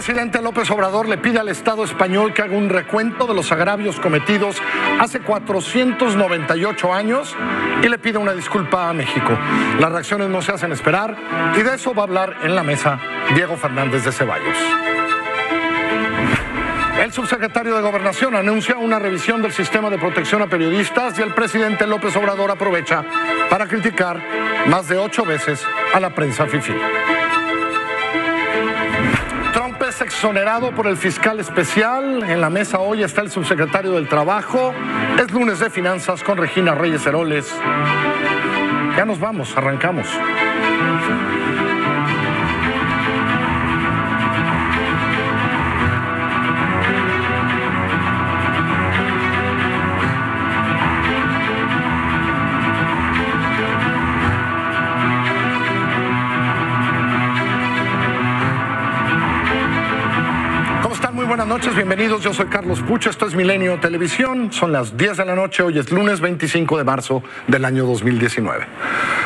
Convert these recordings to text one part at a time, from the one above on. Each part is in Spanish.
presidente López Obrador le pide al Estado español que haga un recuento de los agravios cometidos hace 498 años y le pide una disculpa a México. Las reacciones no se hacen esperar y de eso va a hablar en la mesa Diego Fernández de Ceballos. El subsecretario de Gobernación anuncia una revisión del sistema de protección a periodistas y el presidente López Obrador aprovecha para criticar más de ocho veces a la prensa FIFI. Exonerado por el fiscal especial. En la mesa hoy está el subsecretario del Trabajo. Es lunes de finanzas con Regina Reyes Heroles. Ya nos vamos, arrancamos. Noches, bienvenidos. Yo soy Carlos Pucho, esto es Milenio Televisión. Son las 10 de la noche, hoy es lunes 25 de marzo del año 2019.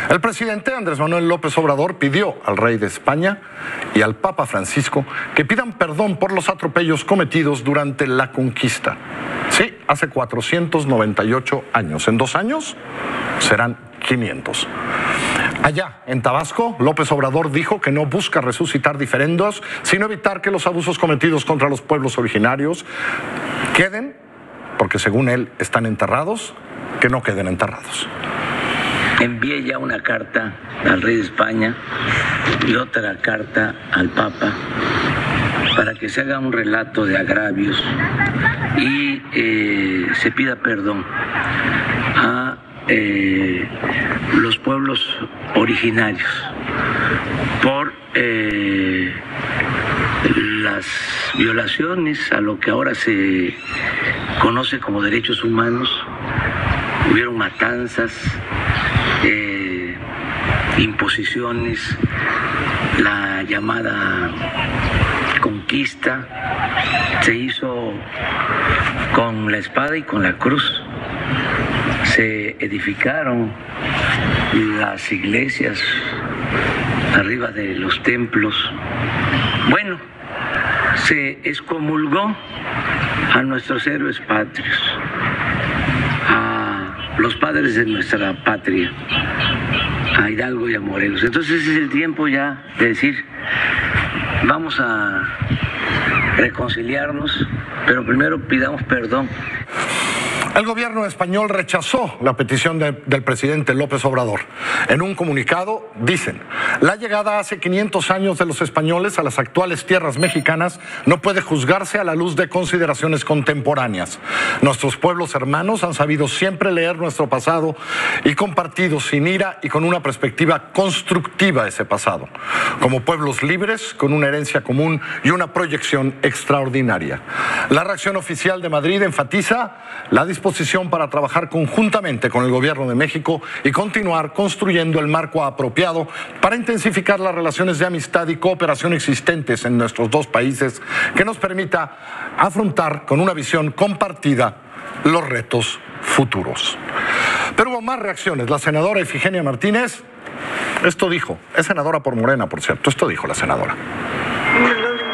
El presidente Andrés Manuel López Obrador pidió al rey de España y al Papa Francisco que pidan perdón por los atropellos cometidos durante la conquista. Sí, hace 498 años. En dos años serán 500. Allá, en Tabasco, López Obrador dijo que no busca resucitar diferendos, sino evitar que los abusos cometidos contra los pueblos originarios queden, porque según él están enterrados, que no queden enterrados. Envié ya una carta al rey de España y otra carta al Papa para que se haga un relato de agravios y eh, se pida perdón a eh, los pueblos originarios por eh, las violaciones a lo que ahora se conoce como derechos humanos. Hubieron matanzas, eh, imposiciones, la llamada conquista se hizo con la espada y con la cruz se edificaron las iglesias arriba de los templos. Bueno, se excomulgó a nuestros héroes patrios, a los padres de nuestra patria, a Hidalgo y a Morelos. Entonces es el tiempo ya de decir, vamos a reconciliarnos, pero primero pidamos perdón el gobierno español rechazó la petición del presidente López Obrador. En un comunicado dicen, la llegada hace 500 años de los españoles a las actuales tierras mexicanas no puede juzgarse a la luz de consideraciones contemporáneas. Nuestros pueblos hermanos han sabido siempre leer nuestro pasado y compartido sin ira y con una perspectiva constructiva ese pasado, como pueblos libres, con una herencia común y una proyección extraordinaria. La reacción oficial de Madrid enfatiza la disposición posición para trabajar conjuntamente con el Gobierno de México y continuar construyendo el marco apropiado para intensificar las relaciones de amistad y cooperación existentes en nuestros dos países que nos permita afrontar con una visión compartida los retos futuros. Pero hubo más reacciones. La senadora Efigenia Martínez, esto dijo, es senadora por Morena, por cierto, esto dijo la senadora.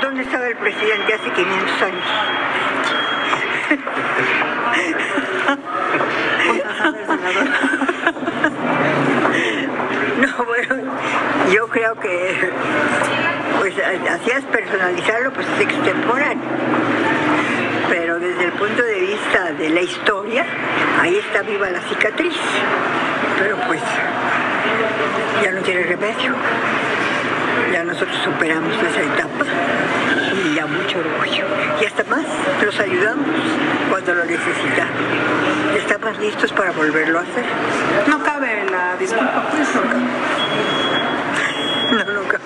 ¿Dónde estaba el presidente hace 500 años? No, bueno, yo creo que pues hacías personalizarlo, pues es extemporáneo. Pero desde el punto de vista de la historia, ahí está viva la cicatriz. Pero pues ya no tiene remedio. Ya nosotros superamos esa etapa y ya mucho orgullo. Y hasta más, los ayudamos cuando lo necesitan. Estamos listos para volverlo a hacer. No cabe la disculpa, pues. No, no cabe.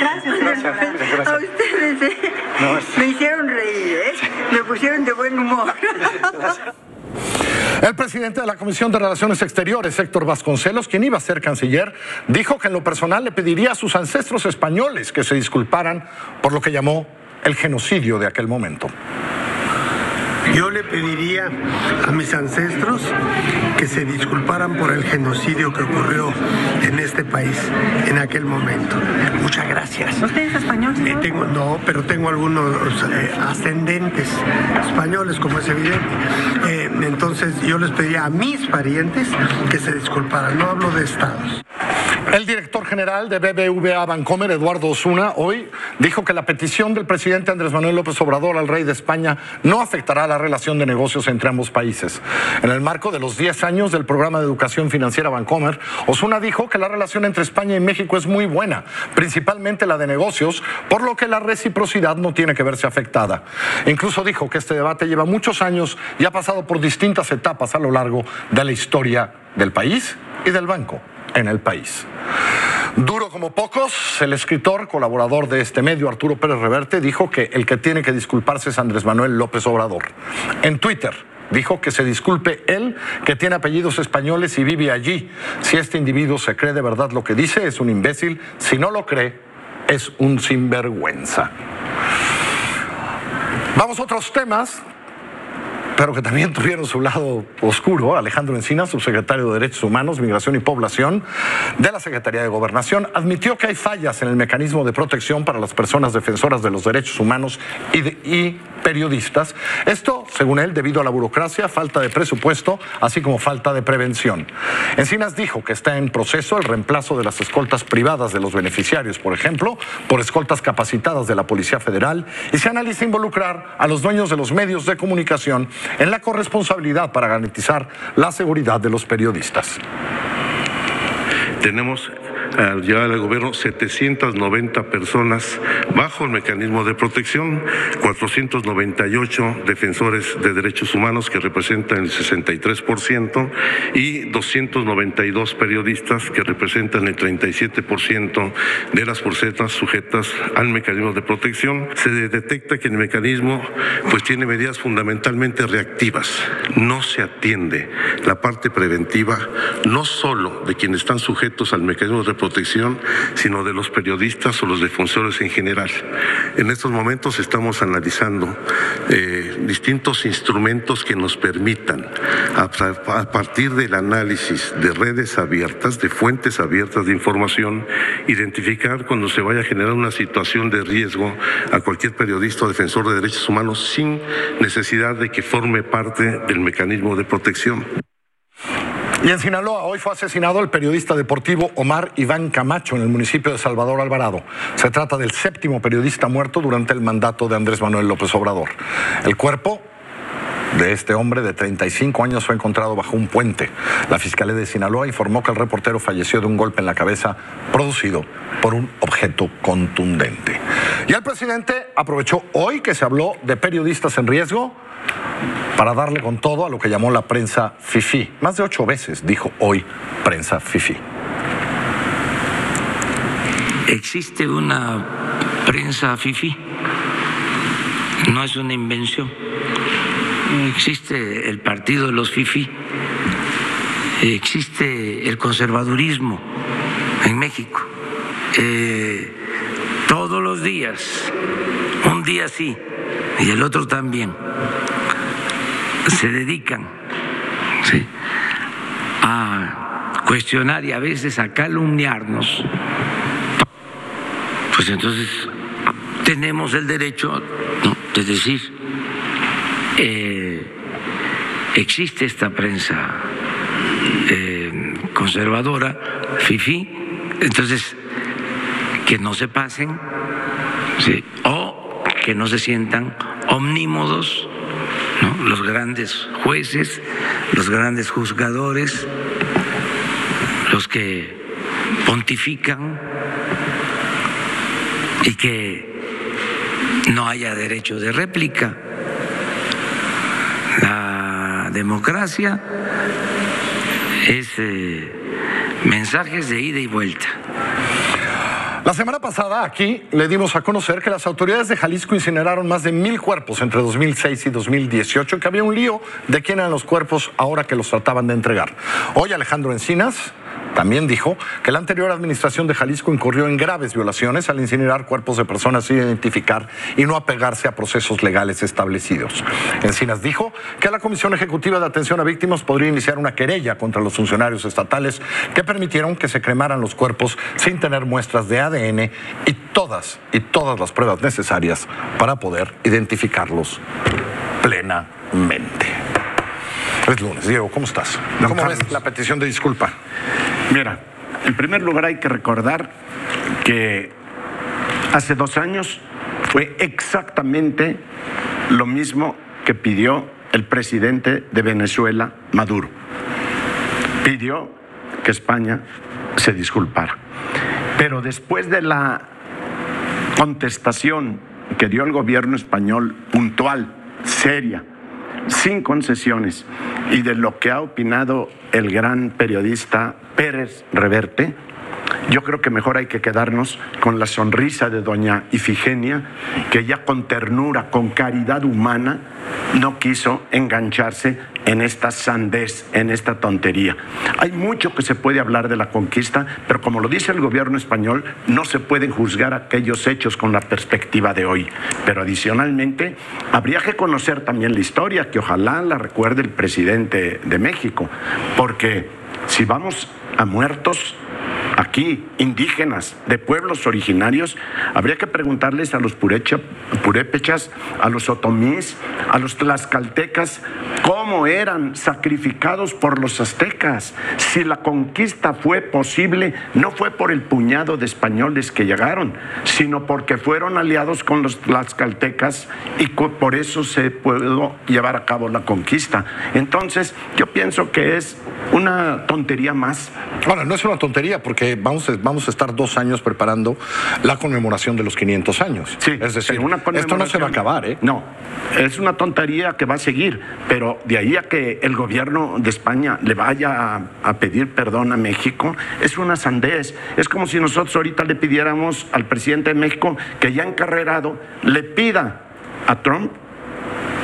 Gracias, gracias, A ustedes ¿eh? me hicieron reír, ¿eh? me pusieron de buen humor. El presidente de la Comisión de Relaciones Exteriores, Héctor Vasconcelos, quien iba a ser canciller, dijo que en lo personal le pediría a sus ancestros españoles que se disculparan por lo que llamó el genocidio de aquel momento. Yo le pediría a mis ancestros que se disculparan por el genocidio que ocurrió en este país en aquel momento. Muchas gracias. ¿Usted es español? Eh, tengo, no, pero tengo algunos eh, ascendentes españoles, como es evidente. Eh, entonces yo les pediría a mis parientes que se disculparan. No hablo de estados. El director general de BBVA Bancomer, Eduardo Osuna, hoy dijo que la petición del presidente Andrés Manuel López Obrador al rey de España no afectará la relación de negocios entre ambos países. En el marco de los 10 años del programa de educación financiera Bancomer, Osuna dijo que la relación entre España y México es muy buena, principalmente la de negocios, por lo que la reciprocidad no tiene que verse afectada. Incluso dijo que este debate lleva muchos años y ha pasado por distintas etapas a lo largo de la historia del país y del banco en el país. Duro como pocos, el escritor, colaborador de este medio, Arturo Pérez Reverte, dijo que el que tiene que disculparse es Andrés Manuel López Obrador. En Twitter dijo que se disculpe él, que tiene apellidos españoles y vive allí. Si este individuo se cree de verdad lo que dice, es un imbécil. Si no lo cree, es un sinvergüenza. Vamos a otros temas pero que también tuvieron su lado oscuro. Alejandro Encina, subsecretario de Derechos Humanos, Migración y Población de la Secretaría de Gobernación, admitió que hay fallas en el mecanismo de protección para las personas defensoras de los derechos humanos y, y periodistas. Esto, según él, debido a la burocracia, falta de presupuesto, así como falta de prevención. Encinas dijo que está en proceso el reemplazo de las escoltas privadas de los beneficiarios, por ejemplo, por escoltas capacitadas de la Policía Federal y se analiza involucrar a los dueños de los medios de comunicación en la corresponsabilidad para garantizar la seguridad de los periodistas. Tenemos al llegar al gobierno 790 personas bajo el mecanismo de protección, 498 defensores de derechos humanos que representan el 63% y 292 periodistas que representan el 37% de las porcetas sujetas al mecanismo de protección. Se detecta que el mecanismo pues tiene medidas fundamentalmente reactivas, no se atiende la parte preventiva no solo de quienes están sujetos al mecanismo de protección, sino de los periodistas o los defensores en general. En estos momentos estamos analizando eh, distintos instrumentos que nos permitan, a, a partir del análisis de redes abiertas, de fuentes abiertas de información, identificar cuando se vaya a generar una situación de riesgo a cualquier periodista o defensor de derechos humanos sin necesidad de que forme parte del mecanismo de protección. Y en Sinaloa hoy fue asesinado el periodista deportivo Omar Iván Camacho en el municipio de Salvador Alvarado. Se trata del séptimo periodista muerto durante el mandato de Andrés Manuel López Obrador. El cuerpo de este hombre de 35 años fue encontrado bajo un puente. La Fiscalía de Sinaloa informó que el reportero falleció de un golpe en la cabeza producido por un objeto contundente. Y el presidente aprovechó hoy que se habló de periodistas en riesgo para darle con todo a lo que llamó la prensa FIFI. Más de ocho veces dijo hoy prensa FIFI. Existe una prensa FIFI, no es una invención. Existe el partido de los FIFI, existe el conservadurismo en México. Eh, todos los días, un día sí y el otro también se dedican a cuestionar y a veces a calumniarnos, pues entonces tenemos el derecho de decir, eh, existe esta prensa eh, conservadora, FIFI, entonces que no se pasen, o que no se sientan omnímodos los grandes jueces, los grandes juzgadores, los que pontifican y que no haya derecho de réplica. La democracia es eh, mensajes de ida y vuelta. La semana pasada aquí le dimos a conocer que las autoridades de Jalisco incineraron más de mil cuerpos entre 2006 y 2018 y que había un lío de quién eran los cuerpos ahora que los trataban de entregar. Hoy Alejandro Encinas También dijo que la anterior administración de Jalisco incurrió en graves violaciones al incinerar cuerpos de personas sin identificar y no apegarse a procesos legales establecidos. Encinas dijo que la Comisión Ejecutiva de Atención a Víctimas podría iniciar una querella contra los funcionarios estatales que permitieron que se cremaran los cuerpos sin tener muestras de ADN y todas y todas las pruebas necesarias para poder identificarlos plenamente. Es lunes. Diego, ¿cómo estás? ¿Cómo Carlos. ves la petición de disculpa? Mira, en primer lugar hay que recordar que hace dos años fue exactamente lo mismo que pidió el presidente de Venezuela, Maduro. Pidió que España se disculpara. Pero después de la contestación que dio el gobierno español puntual, seria, sin concesiones, y de lo que ha opinado el gran periodista Pérez Reverte, yo creo que mejor hay que quedarnos con la sonrisa de doña Ifigenia, que ya con ternura, con caridad humana, no quiso engancharse en esta sandez, en esta tontería. Hay mucho que se puede hablar de la conquista, pero como lo dice el gobierno español, no se pueden juzgar aquellos hechos con la perspectiva de hoy. Pero adicionalmente, habría que conocer también la historia, que ojalá la recuerde el presidente de México, porque si vamos a muertos, aquí, indígenas, de pueblos originarios, habría que preguntarles a los purecha- purépechas, a los otomís, a los tlaxcaltecas, cómo eran sacrificados por los aztecas. Si la conquista fue posible, no fue por el puñado de españoles que llegaron, sino porque fueron aliados con los tlaxcaltecas y por eso se pudo llevar a cabo la conquista. Entonces, yo pienso que es una tontería más Ahora, no es una tontería porque vamos a, vamos a estar dos años preparando la conmemoración de los 500 años. Sí, es decir, una esto no se va a acabar, ¿eh? No, es una tontería que va a seguir, pero de ahí a que el gobierno de España le vaya a, a pedir perdón a México, es una sandez. Es como si nosotros ahorita le pidiéramos al presidente de México que ya encarrerado le pida a Trump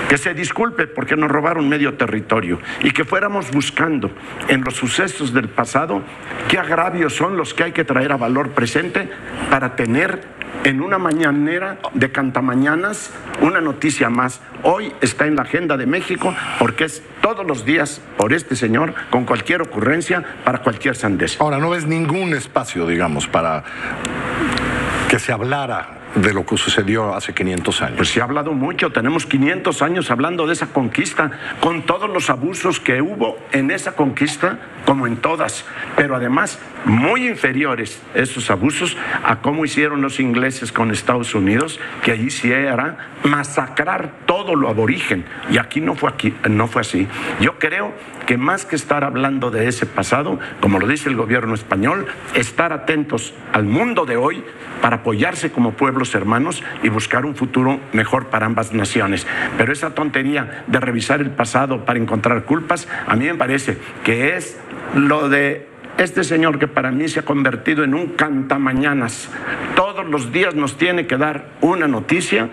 que se disculpe porque nos robaron medio territorio y que fuéramos buscando en los sucesos del pasado qué agravios son los que hay que traer a valor presente para tener en una mañanera de cantamañanas una noticia más. Hoy está en la agenda de México porque es todos los días por este señor con cualquier ocurrencia para cualquier sandez. Ahora, no ves ningún espacio, digamos, para que se hablara de lo que sucedió hace 500 años. Pues se ha hablado mucho, tenemos 500 años hablando de esa conquista, con todos los abusos que hubo en esa conquista, como en todas, pero además muy inferiores esos abusos a cómo hicieron los ingleses con Estados Unidos, que allí sí era masacrar todo lo aborigen, y aquí no fue, aquí, no fue así. Yo creo que más que estar hablando de ese pasado, como lo dice el gobierno español, estar atentos al mundo de hoy para apoyarse como pueblos hermanos y buscar un futuro mejor para ambas naciones. Pero esa tontería de revisar el pasado para encontrar culpas, a mí me parece que es lo de este señor que para mí se ha convertido en un cantamañanas. Todos los días nos tiene que dar una noticia,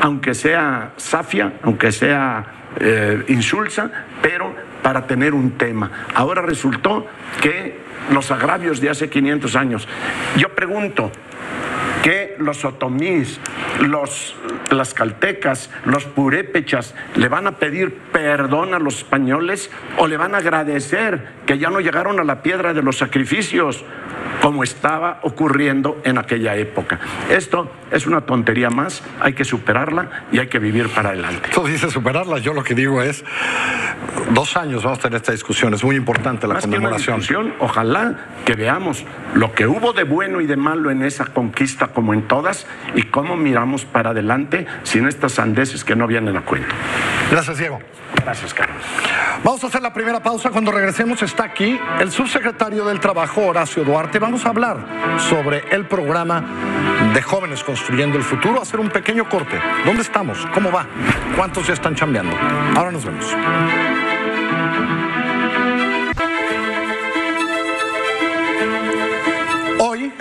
aunque sea safia, aunque sea eh, insulsa, pero para tener un tema. Ahora resultó que los agravios de hace 500 años. Yo pregunto, que los otomís, los las caltecas, los purépechas le van a pedir perdón a los españoles o le van a agradecer que ya no llegaron a la piedra de los sacrificios como estaba ocurriendo en aquella época. Esto es una tontería más, hay que superarla y hay que vivir para adelante. Tú dices superarla, yo lo que digo es, dos años vamos a tener esta discusión, es muy importante la Más que una conmemoración. ojalá que veamos lo que hubo de bueno y de malo en esa conquista como en todas y cómo miramos para adelante sin estas sandeces que no vienen a cuento. Gracias, Diego. Gracias, Carlos. Vamos a hacer la primera pausa. Cuando regresemos está aquí el subsecretario del Trabajo, Horacio Duarte. Vamos a hablar sobre el programa de jóvenes construyendo el futuro. Hacer un pequeño corte. ¿Dónde estamos? ¿Cómo va? ¿Cuántos ya están chambeando? Ahora nos vemos.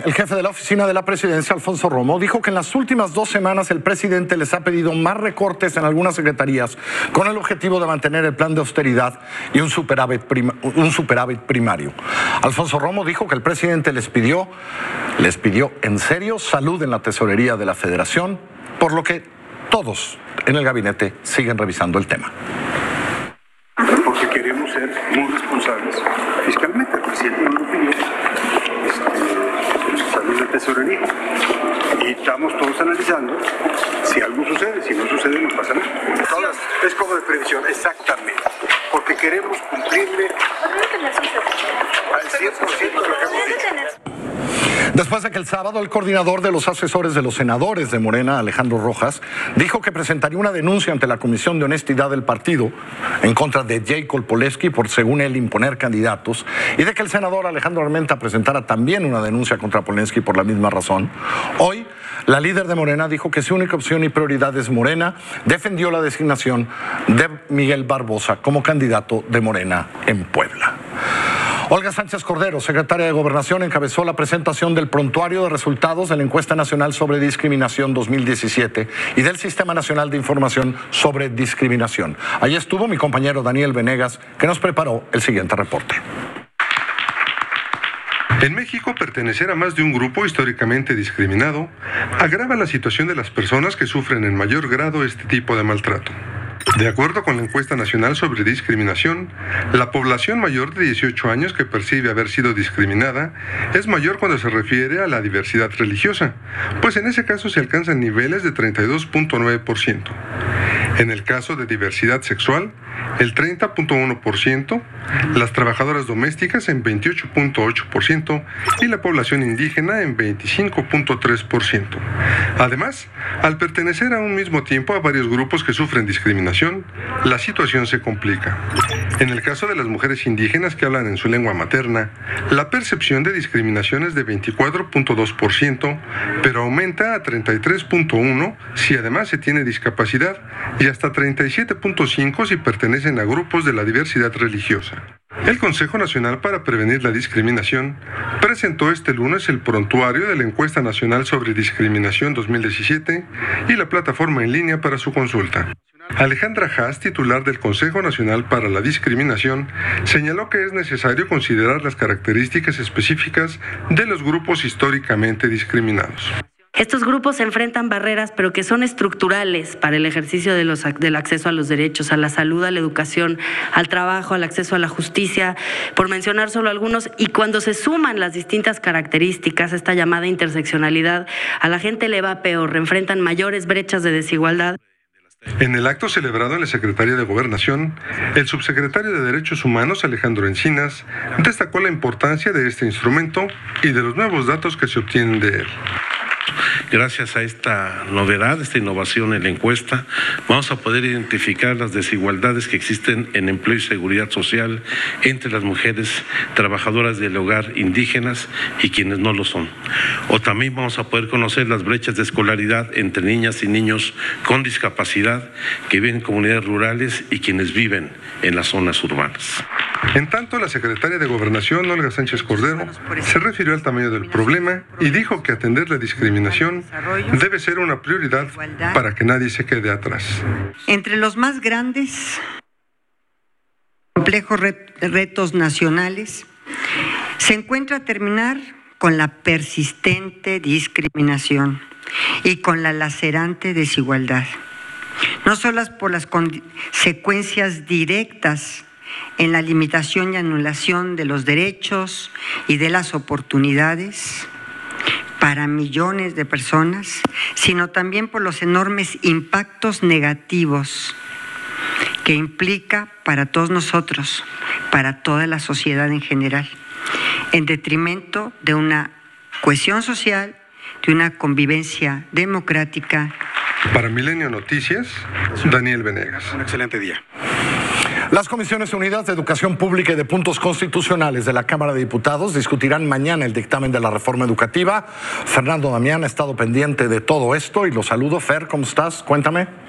El jefe de la oficina de la presidencia, Alfonso Romo, dijo que en las últimas dos semanas el presidente les ha pedido más recortes en algunas secretarías con el objetivo de mantener el plan de austeridad y un superávit, primario. Alfonso Romo dijo que el presidente les pidió, les pidió en serio salud en la tesorería de la federación, por lo que todos en el gabinete siguen revisando el tema. Porque queremos ser muy responsables fiscalmente. El presidente no lo pidió tesorería. Y estamos todos analizando si algo sucede, si no sucede no pasa nada. Todas, es como de previsión, exactamente. Porque queremos cumplirle al 100% de lo que hemos dicho. Después de que el sábado el coordinador de los asesores de los senadores de Morena, Alejandro Rojas, dijo que presentaría una denuncia ante la Comisión de Honestidad del partido en contra de Jacob Poleski por, según él, imponer candidatos, y de que el senador Alejandro Armenta presentara también una denuncia contra Poleski por la misma razón, hoy la líder de Morena dijo que su única opción y prioridad es Morena, defendió la designación de Miguel Barbosa como candidato de Morena en Puebla. Olga Sánchez Cordero, secretaria de Gobernación, encabezó la presentación del prontuario de resultados de la encuesta nacional sobre discriminación 2017 y del Sistema Nacional de Información sobre Discriminación. Allí estuvo mi compañero Daniel Venegas, que nos preparó el siguiente reporte. En México, pertenecer a más de un grupo históricamente discriminado agrava la situación de las personas que sufren en mayor grado este tipo de maltrato. De acuerdo con la encuesta nacional sobre discriminación, la población mayor de 18 años que percibe haber sido discriminada es mayor cuando se refiere a la diversidad religiosa, pues en ese caso se alcanzan niveles de 32.9%. En el caso de diversidad sexual, el 30.1%, las trabajadoras domésticas en 28.8% y la población indígena en 25.3%. Además, al pertenecer a un mismo tiempo a varios grupos que sufren discriminación, la situación se complica. En el caso de las mujeres indígenas que hablan en su lengua materna, la percepción de discriminación es de 24.2%, pero aumenta a 33.1% si además se tiene discapacidad y hasta 37.5% si pertenecen a grupos de la diversidad religiosa. El Consejo Nacional para Prevenir la Discriminación presentó este lunes el prontuario de la Encuesta Nacional sobre Discriminación 2017 y la plataforma en línea para su consulta. Alejandra Haas, titular del Consejo Nacional para la Discriminación, señaló que es necesario considerar las características específicas de los grupos históricamente discriminados. Estos grupos enfrentan barreras, pero que son estructurales para el ejercicio de los, del acceso a los derechos, a la salud, a la educación, al trabajo, al acceso a la justicia, por mencionar solo algunos. Y cuando se suman las distintas características, esta llamada interseccionalidad, a la gente le va peor, enfrentan mayores brechas de desigualdad. En el acto celebrado en la Secretaría de Gobernación, el subsecretario de Derechos Humanos, Alejandro Encinas, destacó la importancia de este instrumento y de los nuevos datos que se obtienen de él. Gracias a esta novedad, esta innovación en la encuesta, vamos a poder identificar las desigualdades que existen en empleo y seguridad social entre las mujeres trabajadoras del hogar indígenas y quienes no lo son. O también vamos a poder conocer las brechas de escolaridad entre niñas y niños con discapacidad que viven en comunidades rurales y quienes viven en las zonas urbanas. En tanto, la secretaria de Gobernación, Olga Sánchez Cordero, se refirió al tamaño del problema y dijo que atender la discriminación debe ser una prioridad para que nadie se quede atrás. Entre los más grandes complejos retos nacionales se encuentra terminar con la persistente discriminación y con la lacerante desigualdad, no solo por las consecuencias directas en la limitación y anulación de los derechos y de las oportunidades para millones de personas, sino también por los enormes impactos negativos que implica para todos nosotros, para toda la sociedad en general, en detrimento de una cohesión social, de una convivencia democrática. Para Milenio Noticias, Daniel Venegas. Un excelente día. Las Comisiones Unidas de Educación Pública y de Puntos Constitucionales de la Cámara de Diputados discutirán mañana el dictamen de la reforma educativa. Fernando Damián ha estado pendiente de todo esto y lo saludo. Fer, ¿cómo estás? Cuéntame.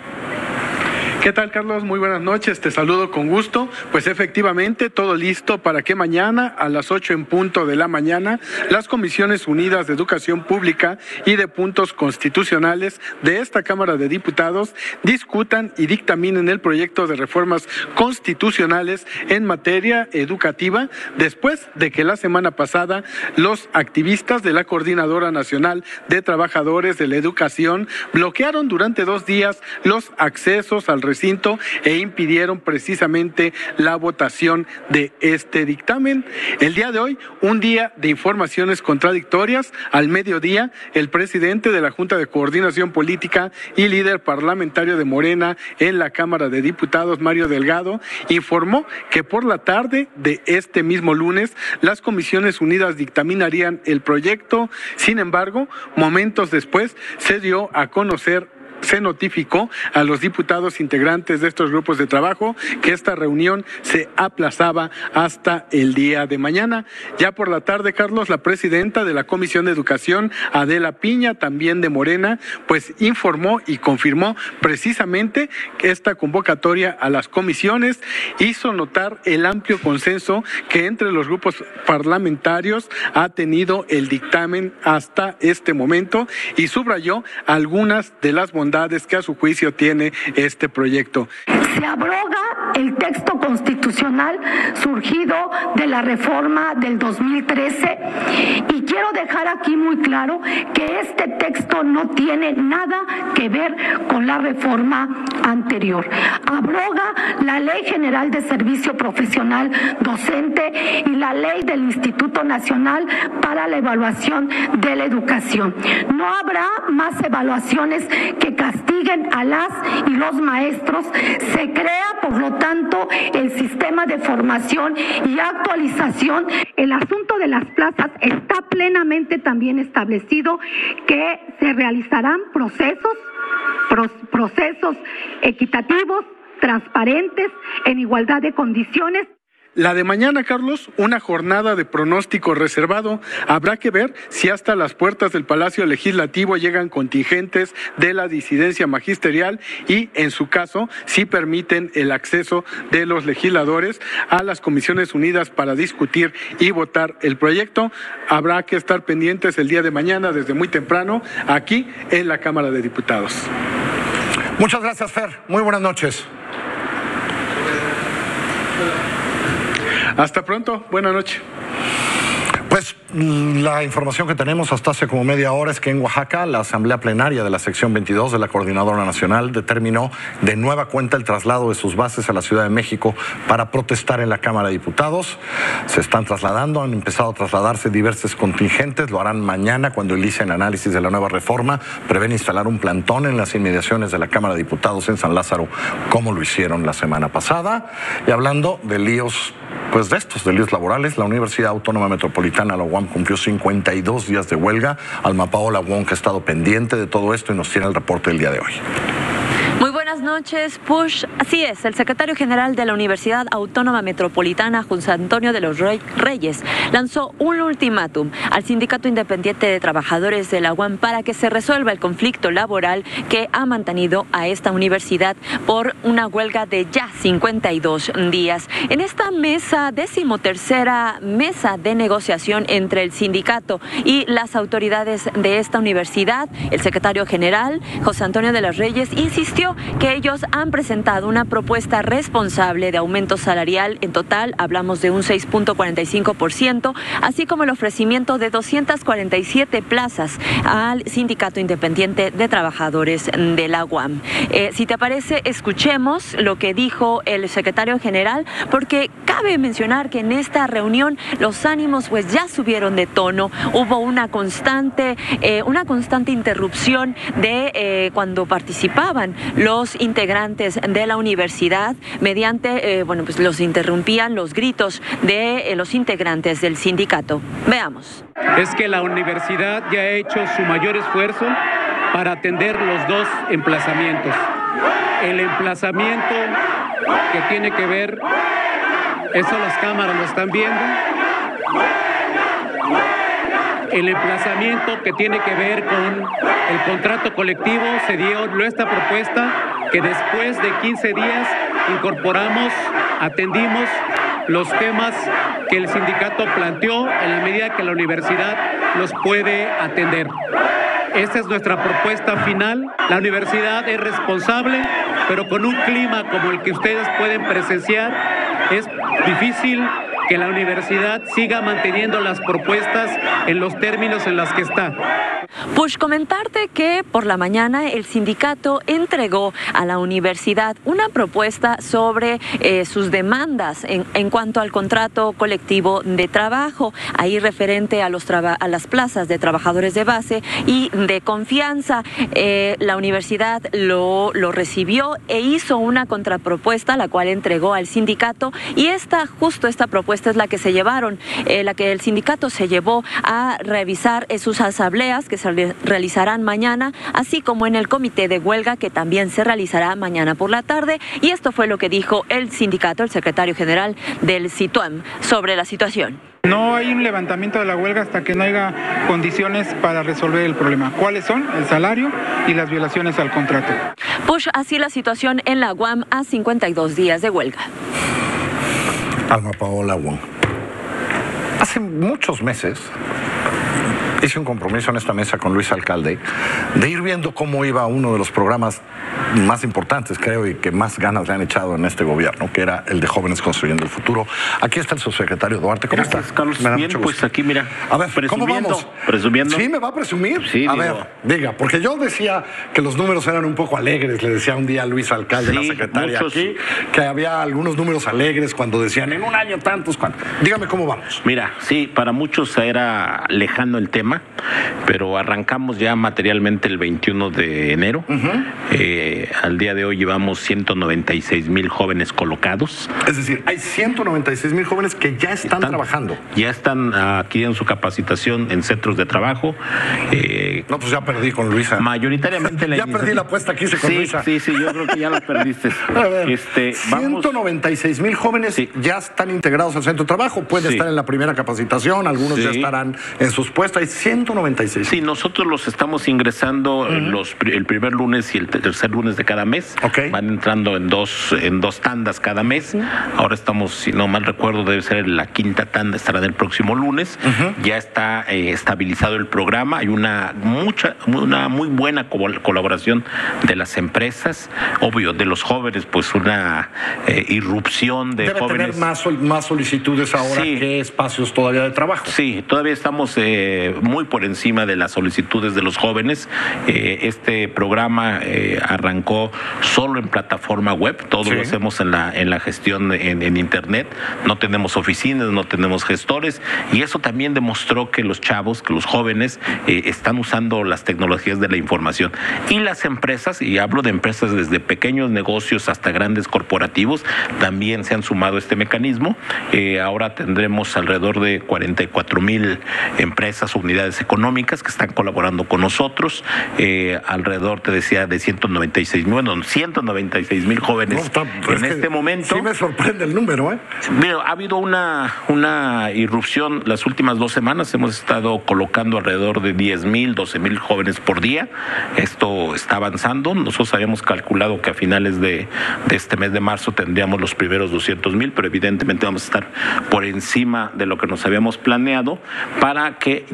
¿Qué tal, Carlos? Muy buenas noches. Te saludo con gusto. Pues efectivamente, todo listo para que mañana a las 8 en punto de la mañana las Comisiones Unidas de Educación Pública y de Puntos Constitucionales de esta Cámara de Diputados discutan y dictaminen el proyecto de reformas constitucionales en materia educativa después de que la semana pasada los activistas de la Coordinadora Nacional de Trabajadores de la Educación bloquearon durante dos días los accesos al recinto e impidieron precisamente la votación de este dictamen. El día de hoy, un día de informaciones contradictorias. Al mediodía, el presidente de la Junta de Coordinación Política y líder parlamentario de Morena en la Cámara de Diputados, Mario Delgado, informó que por la tarde de este mismo lunes, las Comisiones Unidas dictaminarían el proyecto. Sin embargo, momentos después se dio a conocer se notificó a los diputados integrantes de estos grupos de trabajo que esta reunión se aplazaba hasta el día de mañana. Ya por la tarde, Carlos, la presidenta de la Comisión de Educación, Adela Piña, también de Morena, pues informó y confirmó precisamente esta convocatoria a las comisiones hizo notar el amplio consenso que entre los grupos parlamentarios ha tenido el dictamen hasta este momento y subrayó algunas de las bondades que a su juicio tiene este proyecto. El texto constitucional surgido de la reforma del 2013 y quiero dejar aquí muy claro que este texto no tiene nada que ver con la reforma anterior. Abroga la Ley General de Servicio Profesional Docente y la Ley del Instituto Nacional para la Evaluación de la Educación. No habrá más evaluaciones que castiguen a las y los maestros. Se crea, por lo tanto, el sistema de formación y actualización. El asunto de las plazas está plenamente también establecido que se realizarán procesos, procesos equitativos, transparentes, en igualdad de condiciones la de mañana, Carlos, una jornada de pronóstico reservado. Habrá que ver si hasta las puertas del Palacio Legislativo llegan contingentes de la disidencia magisterial y, en su caso, si permiten el acceso de los legisladores a las comisiones unidas para discutir y votar el proyecto. Habrá que estar pendientes el día de mañana desde muy temprano aquí en la Cámara de Diputados. Muchas gracias, Fer. Muy buenas noches. Hasta pronto, buena noche. Pues mm, la información que tenemos hasta hace como media hora es que en Oaxaca la Asamblea Plenaria de la sección 22 de la Coordinadora Nacional determinó de nueva cuenta el traslado de sus bases a la Ciudad de México para protestar en la Cámara de Diputados. Se están trasladando, han empezado a trasladarse diversos contingentes, lo harán mañana cuando inicien análisis de la nueva reforma. Prevén instalar un plantón en las inmediaciones de la Cámara de Diputados en San Lázaro, como lo hicieron la semana pasada. Y hablando de líos pues de estos delitos laborales, la Universidad Autónoma Metropolitana, la UAM, cumplió 52 días de huelga. Alma Paola Wong ha estado pendiente de todo esto y nos tiene el reporte del día de hoy. Muy buenas noches, Push. Así es, el secretario general de la Universidad Autónoma Metropolitana, José Antonio de los Reyes, lanzó un ultimátum al Sindicato Independiente de Trabajadores de la UAM para que se resuelva el conflicto laboral que ha mantenido a esta universidad por una huelga de ya 52 días. En esta mesa, decimotercera mesa de negociación entre el sindicato y las autoridades de esta universidad, el secretario general, José Antonio de los Reyes, insistió que ellos han presentado una propuesta responsable de aumento salarial. En total, hablamos de un 6.45%, así como el ofrecimiento de 247 plazas al Sindicato Independiente de Trabajadores de la UAM. Eh, si te parece, escuchemos lo que dijo el secretario general, porque cabe mencionar que en esta reunión los ánimos pues ya subieron de tono, hubo una constante, eh, una constante interrupción de eh, cuando participaban los integrantes de la universidad mediante, eh, bueno, pues los interrumpían los gritos de eh, los integrantes del sindicato. Veamos. Es que la universidad ya ha hecho su mayor esfuerzo para atender los dos emplazamientos. El emplazamiento que tiene que ver, eso las cámaras lo están viendo, el emplazamiento que tiene que ver con el contrato colectivo se dio esta propuesta que después de 15 días incorporamos, atendimos los temas que el sindicato planteó en la medida que la universidad los puede atender. Esta es nuestra propuesta final. La universidad es responsable, pero con un clima como el que ustedes pueden presenciar, es difícil que la universidad siga manteniendo las propuestas en los términos en los que está. Pues comentarte que por la mañana el sindicato entregó a la universidad una propuesta sobre eh, sus demandas en, en, cuanto al contrato colectivo de trabajo, ahí referente a, los a las plazas de trabajadores de base y de confianza. Eh, la universidad lo, lo recibió e hizo una contrapropuesta, la cual entregó al sindicato y esta, justo esta propuesta es la que se llevaron, eh, la que el sindicato se llevó a revisar sus asambleas que se realizarán mañana, así como en el comité de huelga que también se realizará mañana por la tarde. Y esto fue lo que dijo el sindicato, el secretario general del CITUAM, sobre la situación. No hay un levantamiento de la huelga hasta que no haya condiciones para resolver el problema. ¿Cuáles son? El salario y las violaciones al contrato. Pues así la situación en la UAM a 52 días de huelga. Alma Paola Wong. Hace muchos meses hice un compromiso en esta mesa con Luis Alcalde de ir viendo cómo iba uno de los programas más importantes, creo, y que más ganas le han echado en este gobierno, que era el de Jóvenes Construyendo el Futuro. Aquí está el subsecretario Duarte. ¿Cómo Gracias, está? Carlos. Me da Bien, mucho pues aquí, mira. A ver, ¿cómo vamos? Presumiendo. ¿Sí me va a presumir? Sí, A digo. ver, diga, porque yo decía que los números eran un poco alegres, le decía un día a Luis Alcalde, la Sí, secretaria muchos. aquí, que había algunos números alegres cuando decían en un año tantos, cuantos. Dígame cómo vamos. Mira, sí, para muchos era lejano el tema, pero arrancamos ya materialmente el 21 de enero. Eh, al día de hoy llevamos 196 mil jóvenes colocados. Es decir, hay 196 mil jóvenes que ya están, trabajando. Ya están aquí en su capacitación en centros de trabajo. Eh, no, pues ya perdí con Luisa. Mayoritariamente la Ya perdí la apuesta que hice con sí, Luisa. Sí, sí, yo creo que ya la perdiste. A ver, este, vamos, 196 mil jóvenes ya están integrados al centro de trabajo, pueden Sí. estar en la primera capacitación, algunos ya estarán en sus puestos, hay 196. Sí, nosotros los estamos ingresando en los, pri- el primer lunes y el te- tercer lunes de cada mes. Van entrando en dos, en dos tandas cada mes. Ahora estamos, si no mal recuerdo, debe ser la quinta tanda, estará el próximo lunes. Ya está eh, estabilizado el programa. Hay una mucha, una muy buena co- colaboración de las empresas, obvio, de los jóvenes, pues una eh, irrupción de Debe jóvenes. tener más, más solicitudes ahora Sí. que espacios todavía de trabajo. Sí, todavía estamos eh, muy por encima de las solicitudes de los jóvenes. Eh, este programa eh, arrancó solo en plataforma web, todo Sí. lo hacemos en la, en la gestión en, en Internet. No tenemos oficinas, no tenemos gestores y eso también demostró que los chavos, que los jóvenes eh, están usando las tecnologías de la información. Y las empresas, y hablo de empresas desde pequeños negocios hasta grandes corporativos, también se han sumado a este mecanismo. Ahora tendremos alrededor de 44 mil empresas, unidades económicas que están colaborando con nosotros. Eh, alrededor, te decía, de 196 mil, bueno, 196 mil jóvenes Es en este momento. Sí me sorprende el número, ¿eh? Mira, ha habido una, una irrupción las últimas dos semanas. Hemos estado colocando alrededor de 10 mil, 12 mil jóvenes por día. Esto está avanzando. Nosotros habíamos calculado que a finales de, de este mes de marzo tendríamos los primeros 200 mil, pero evidentemente vamos a estar por encima de lo que nos habíamos planeado para que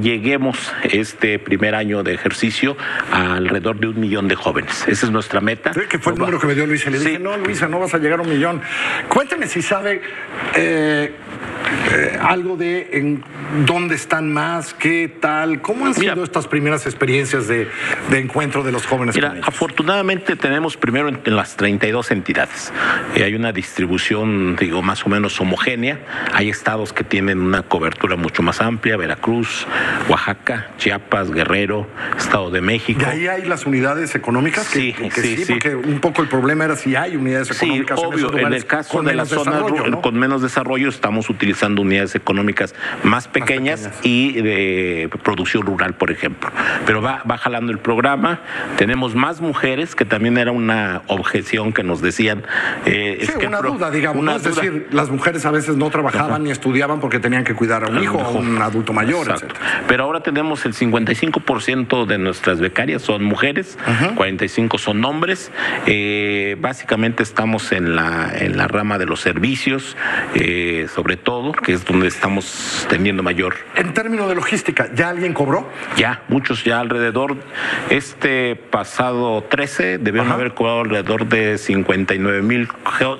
este primer año de ejercicio a alrededor de un millón de jóvenes. Esa es nuestra meta. que fue el número que me dio Luisa. Le dije, no, Luisa, no vas a llegar a un millón. Cuéntame si sabe eh, eh, algo de en dónde están más, qué tal, cómo han sido estas primeras experiencias de, de encuentro de los jóvenes. Mira, afortunadamente tenemos primero en, en las 32 entidades. Eh, hay una distribución, digo, más o menos homogénea. Hay estados que tienen una cobertura mucho más amplia, Veracruz, Oaxaca, Chiapas, Guerrero, Estado de México. ¿Y ahí hay las unidades económicas? Que, Sí, que- que sí, sí. porque un poco el problema era si hay unidades Sí, económicas esos obvio, en el caso de ru- ¿no? con menos desarrollo estamos utilizando unidades económicas más pequeñas, y de producción rural, por ejemplo. Pero va, va jalando el programa. Tenemos más mujeres, que también era una objeción que nos decían. Eh, es que una duda, digamos. es decir, las mujeres a veces no trabajaban ni estudiaban porque tenían que cuidar a un hijo o un adulto mayor, etc. Pero ahora tenemos el 55% de nuestras becarias son mujeres, 45 son hombres. Eh, básicamente estamos en la, en la rama de los servicios, eh, sobre todo, que es donde estamos teniendo mayor. En términos de logística, ¿ya alguien cobró? Ya, muchos ya alrededor. Este pasado 13 debieron haber cobrado alrededor de 59 mil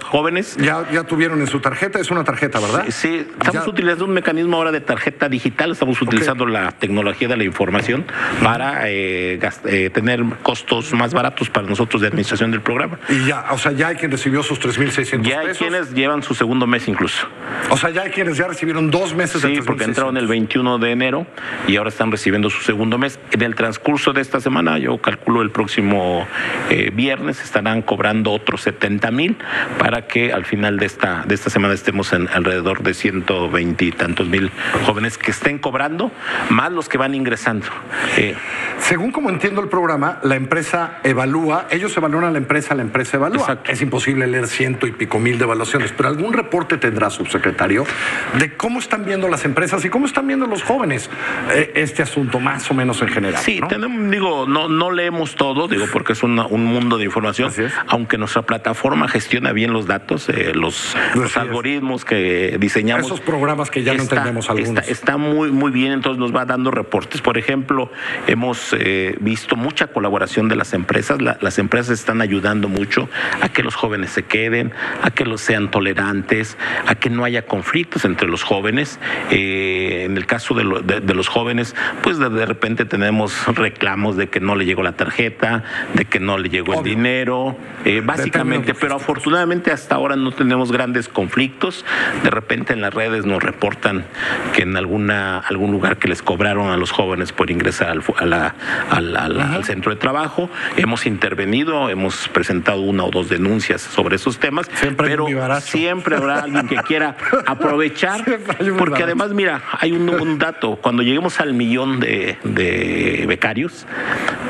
jóvenes. Ya, ya tuvieron en su tarjeta, es una tarjeta, ¿verdad? Sí, estamos utilizando un mecanismo ahora de tarjeta digital, estamos utilizando la tecnología de la información para eh, eh, tener costos más baratos para nosotros de administración del programa. Y ya, o sea, ya hay quien recibió sus 3.600 Ya hay quienes llevan su segundo mes incluso. O sea, ya hay quienes ya recibieron dos meses sí, porque entraron el 21 de enero y ahora están recibiendo su segundo mes. En el transcurso de esta semana, yo calculo el próximo eh, viernes, estarán cobrando otros 70 mil para que al final de esta, de esta semana estemos en alrededor de 120 y tantos mil jóvenes que estén cobrando, más los que van ingresando. Eh, Según como entiendo el programa, la empresa evalúa, ellos evalúan a la empresa, la empresa evalúa. Es imposible leer ciento y pico mil de evaluaciones, pero algún reporte tendrá, subsecretario, de cómo están viendo las empresas y cómo están viendo los jóvenes eh, este asunto, más o menos en general. Sí, tenemos, digo, no, no leemos todo, digo, porque es un mundo de información, aunque nuestra plataforma gestiona bien los datos, eh, los, algoritmos que diseñamos. Esos programas que ya no entendemos algunos. Está, muy, muy bien, entonces nos va dando reportes. Por ejemplo, hemos eh, visto mucha colaboración de las empresas. las empresas están ayudando mucho a que los jóvenes se queden, a que los sean tolerantes, a que no haya conflictos entre los jóvenes. Eh, en el caso de, los jóvenes, pues de, repente tenemos reclamos de que no le llegó la tarjeta, de que no le llegó el dinero, eh, básicamente, pero afortunadamente hasta ahora no tenemos grandes conflictos. De repente en las redes nos reportan que en alguna algún lugar que les cobraron a los jóvenes por ingresar al, al centro de trabajo. Hemos intervenido, hemos presentado una o dos denuncias sobre esos temas, pero siempre habrá alguien que quiera aprovechar, porque además, mira, hay un, dato, cuando lleguemos al millón de, becarios,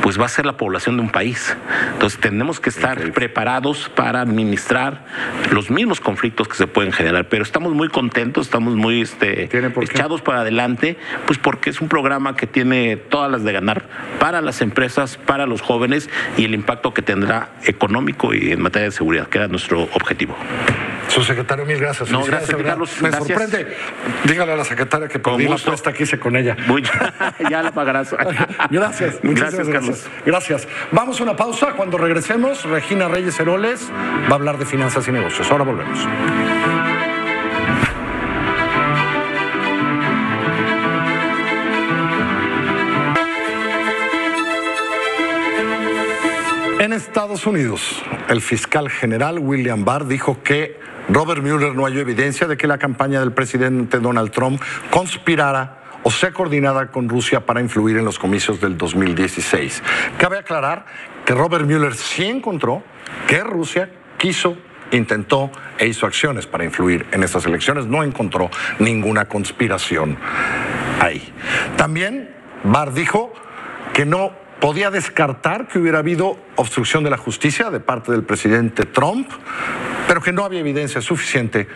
pues va a ser la población de un país. Entonces tenemos que estar preparados para administrar los mismos conflictos que se pueden generar, pero estamos muy contentos, estamos muy este, echados para adelante, pues porque es un programa que tiene todas las de ganar para las empresas, para los jóvenes y el impacto que tendrá económico y en materia de seguridad, que era nuestro objetivo. Subsecretario, mil gracias. No, gracias, Carlos. Me Dígale a la secretaria que por la apuesta que hice con ella. ya la pagarás. gracias. Gracias, Carlos. Gracias. Vamos a una pausa. Cuando regresemos, Regina Reyes Heroles va a hablar de finanzas y negocios. Ahora volvemos. Estados Unidos, el fiscal general William Barr dijo que Robert Mueller no halló evidencia de que la campaña del presidente Donald Trump conspirara o sea coordinada con Rusia para influir en los comicios del 2016. Cabe aclarar que Robert Mueller sí encontró que Rusia quiso intentó e hizo acciones para influir en estas elecciones, no encontró ninguna conspiración ahí. También Barr dijo que no podía descartar que hubiera habido obstrucción de la justicia de parte del presidente Trump, pero que no había evidencia suficiente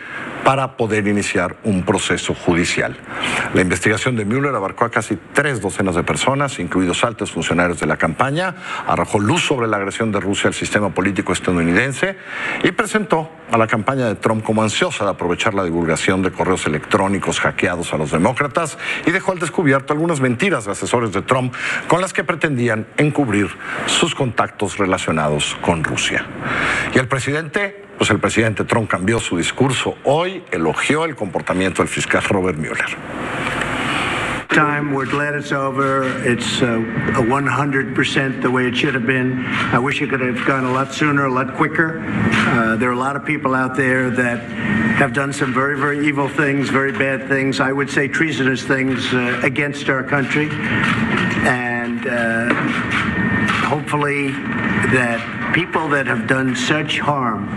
para poder iniciar un proceso judicial. La investigación de Mueller abarcó a casi tres docenas de personas, incluidos altos funcionarios de la campaña, arrojó luz sobre la agresión de Rusia al sistema político estadounidense y presentó a la campaña de Trump como ansiosa de aprovechar la divulgación de correos electrónicos hackeados a los demócratas y dejó al descubierto algunas mentiras de asesores de Trump con las que pretendían encubrir sus contactos relacionados con Rusia. Y el presidente pues el presidente Trump cambió su discurso. Hoy elogió el comportamiento del fiscal Robert Mueller. time. We're glad it's over. It's uh, 100% the way it should have been. I wish it could have gone a lot sooner, a lot quicker. Uh, there are a lot of people out there that have done some very, very evil things, very bad things, I would say treasonous things uh, against our country. And uh, hopefully that people that have done such harm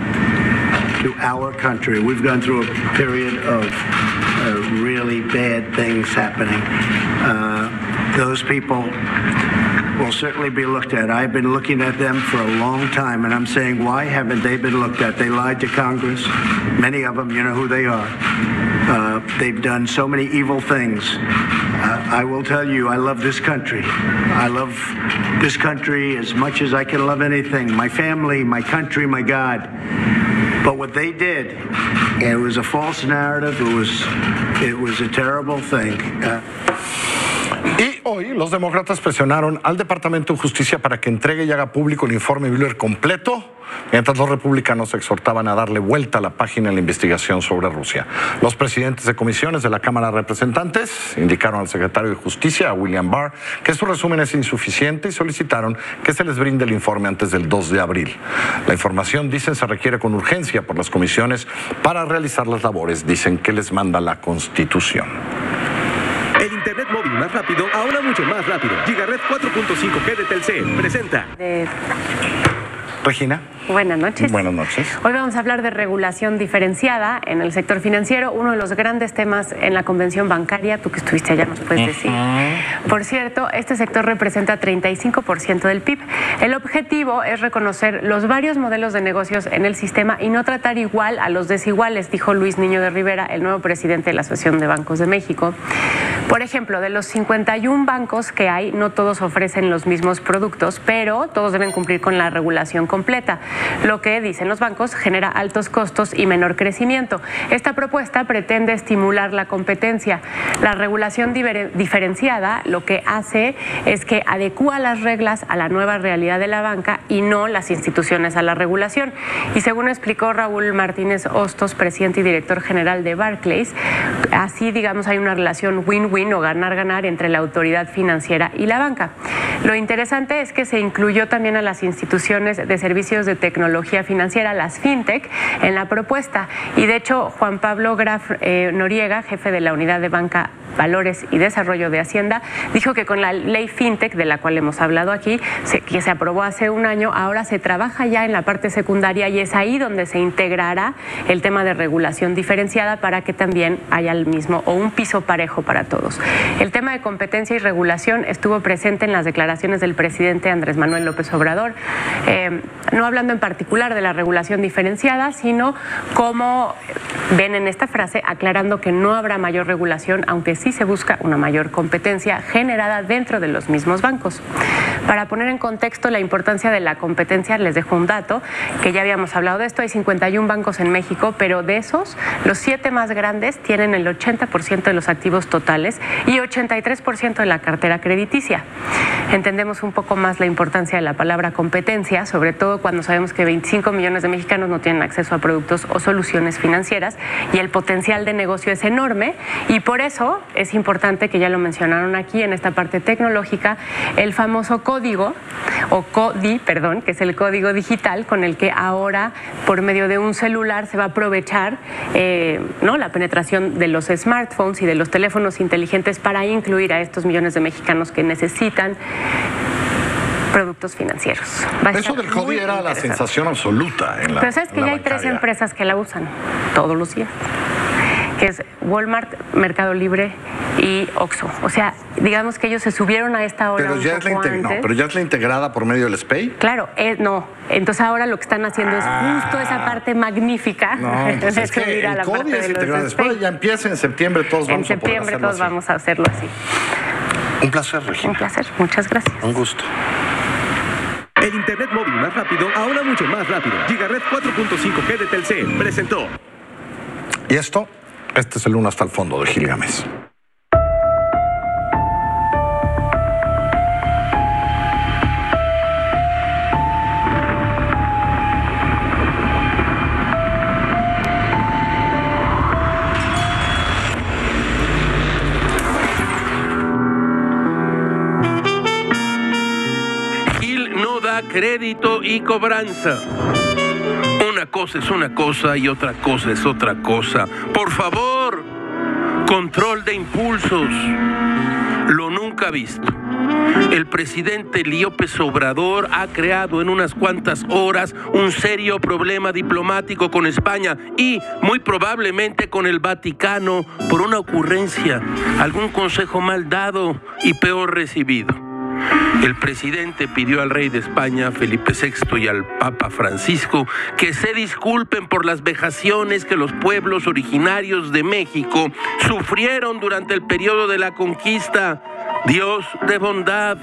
to our country, we've gone through a period of uh, bad things happening. Uh, those people will certainly be looked at. I've been looking at them for a long time, and I'm saying, why haven't they been looked at? They lied to Congress. Many of them, you know who they are. Uh, they've done so many evil things. I will tell you, I love this country. I love this country as much as I can love anything. My family, my country, my God. But what they did, it was a false narrative. It was, it was a terrible thing. Uh, Y hoy los demócratas presionaron al Departamento de Justicia para que entregue y haga público el informe Mueller completo, mientras los republicanos exhortaban a darle vuelta a la página en la investigación sobre Rusia. Los presidentes de comisiones de la Cámara de Representantes indicaron al secretario de Justicia, a William Barr, que su resumen es insuficiente y solicitaron que se les brinde el informe antes del 2 de abril. La información, dicen, se requiere con urgencia por las comisiones para realizar las labores, dicen que les manda la Constitución. Más rápido, ahora mucho más rápido. Gigaret 4.5G de Telcel presenta. Regina. Buenas noches. Buenas noches. Hoy vamos a hablar de regulación diferenciada en el sector financiero, uno de los grandes temas en la convención bancaria. Tú que estuviste allá nos puedes decir. Por cierto, este sector representa 35% del PIB. El objetivo es reconocer los varios modelos de negocios en el sistema y no tratar igual a los desiguales, dijo Luis Niño de Rivera, el nuevo presidente de la Asociación de Bancos de México. Por ejemplo, de los 51 bancos que hay, no todos ofrecen los mismos productos, pero todos deben cumplir con la regulación completa. Lo que, dicen los bancos, genera altos costos y menor crecimiento. Esta propuesta pretende estimular la competencia. La regulación diferenciada lo que hace es que adecúa las reglas a la nueva realidad de la banca y no las instituciones a la regulación. Y según explicó Raúl Martínez Hostos, presidente y director general de Barclays, así, digamos, hay una relación win-win o ganar-ganar entre la autoridad financiera y la banca. Lo interesante es que se incluyó también a las instituciones de servicios de tecnología financiera, las fintech, en la propuesta. Y de hecho, Juan Pablo Graf eh, Noriega, jefe de la unidad de banca Valores y Desarrollo de Hacienda, dijo que con la ley FinTech, de la cual hemos hablado aquí, que se aprobó hace un año, ahora se trabaja ya en la parte secundaria y es ahí donde se integrará el tema de regulación diferenciada para que también haya el mismo o un piso parejo para todos. El tema de competencia y regulación estuvo presente en las declaraciones del presidente Andrés Manuel López Obrador, eh, no hablando en particular de la regulación diferenciada, sino como ven en esta frase, aclarando que no habrá mayor regulación, aunque sí se busca una mayor competencia generada dentro de los mismos bancos. Para poner en contexto la importancia de la competencia, les dejo un dato, que ya habíamos hablado de esto, hay 51 bancos en México, pero de esos, los siete más grandes tienen el 80% de los activos totales y 83% de la cartera crediticia. Entendemos un poco más la importancia de la palabra competencia, sobre todo cuando sabemos que 25 millones de mexicanos no tienen acceso a productos o soluciones financieras y el potencial de negocio es enorme y por eso es importante que ya lo mencionaron aquí en esta parte tecnológica, el famoso código o CODI, perdón, que es el código digital con el que ahora por medio de un celular se va a aprovechar eh, ¿no? la penetración de los smartphones y de los teléfonos inteligentes para incluir a estos millones de mexicanos que necesitan productos financieros. Eso del CODI era la sensación absoluta en la Pero sabes que ya hay tres empresas que la usan todos los días que es Walmart, Mercado Libre y Oxxo. O sea, digamos que ellos se subieron a esta hora pero ya, es la, no, pero ya es la integrada por medio del SPAY. Claro, eh, no. Entonces ahora lo que están haciendo es justo esa parte magnífica no, pues es que el la CODI es integrada. Después ya empieza en septiembre, todos vamos a En septiembre todos así. vamos a hacerlo así. Un placer, Regina. Un placer, muchas gracias. Un gusto. El internet móvil más rápido, ahora mucho más rápido. Gigaret 4.5G de Telcel presentó. ¿Y esto? Este es el uno hasta el fondo de Gilgamesh. Crédito y cobranza. Cosa es una cosa y otra cosa es otra cosa. Por favor, control de impulsos. Lo nunca visto. El presidente López Obrador ha creado en unas cuantas horas un serio problema diplomático con España y muy probablemente con el Vaticano por una ocurrencia, algún consejo mal dado y peor recibido. El presidente pidió al rey de España, Felipe VI, y al Papa Francisco que se disculpen por las vejaciones que los pueblos originarios de México sufrieron durante el periodo de la conquista. Dios de bondad.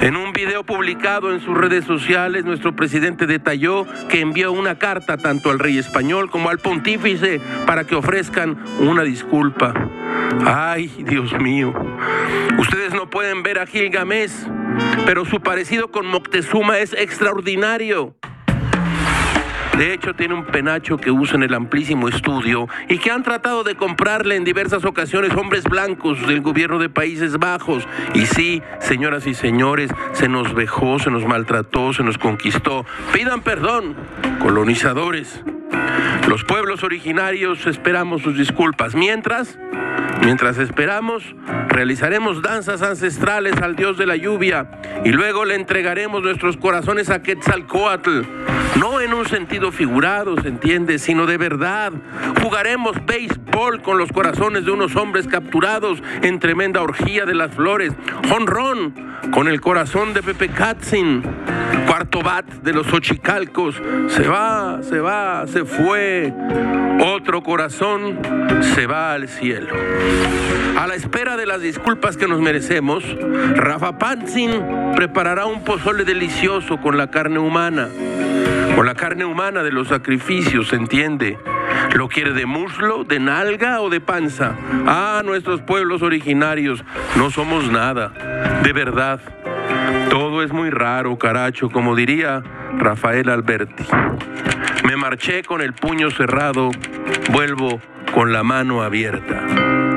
En un video publicado en sus redes sociales, nuestro presidente detalló que envió una carta tanto al rey español como al pontífice para que ofrezcan una disculpa. Ay, Dios mío. Ustedes no pueden ver a Gilgamesh, pero su parecido con Moctezuma es extraordinario. De hecho, tiene un penacho que usa en el amplísimo estudio y que han tratado de comprarle en diversas ocasiones hombres blancos del gobierno de Países Bajos. Y sí, señoras y señores, se nos vejó, se nos maltrató, se nos conquistó. Pidan perdón, colonizadores. Los pueblos originarios esperamos sus disculpas. Mientras, mientras esperamos, realizaremos danzas ancestrales al dios de la lluvia y luego le entregaremos nuestros corazones a Quetzalcoatl. No en un sentido figurado, se entiende, sino de verdad. Jugaremos béisbol con los corazones de unos hombres capturados en tremenda orgía de las flores. Honrón con el corazón de Pepe Katzin. Cuarto bat de los ochicalcos. Se va, se va, se fue. Otro corazón se va al cielo. A la espera de las disculpas que nos merecemos, Rafa Panzin preparará un pozole delicioso con la carne humana. Con la carne humana de los sacrificios, ¿se entiende? ¿Lo quiere de muslo, de nalga o de panza? Ah, nuestros pueblos originarios, no somos nada, de verdad. Todo es muy raro, caracho, como diría Rafael Alberti. Me marché con el puño cerrado, vuelvo con la mano abierta.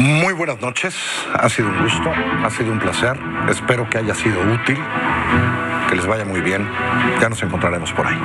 Muy buenas noches, ha sido un gusto, ha sido un placer, espero que haya sido útil, que les vaya muy bien, ya nos encontraremos por ahí.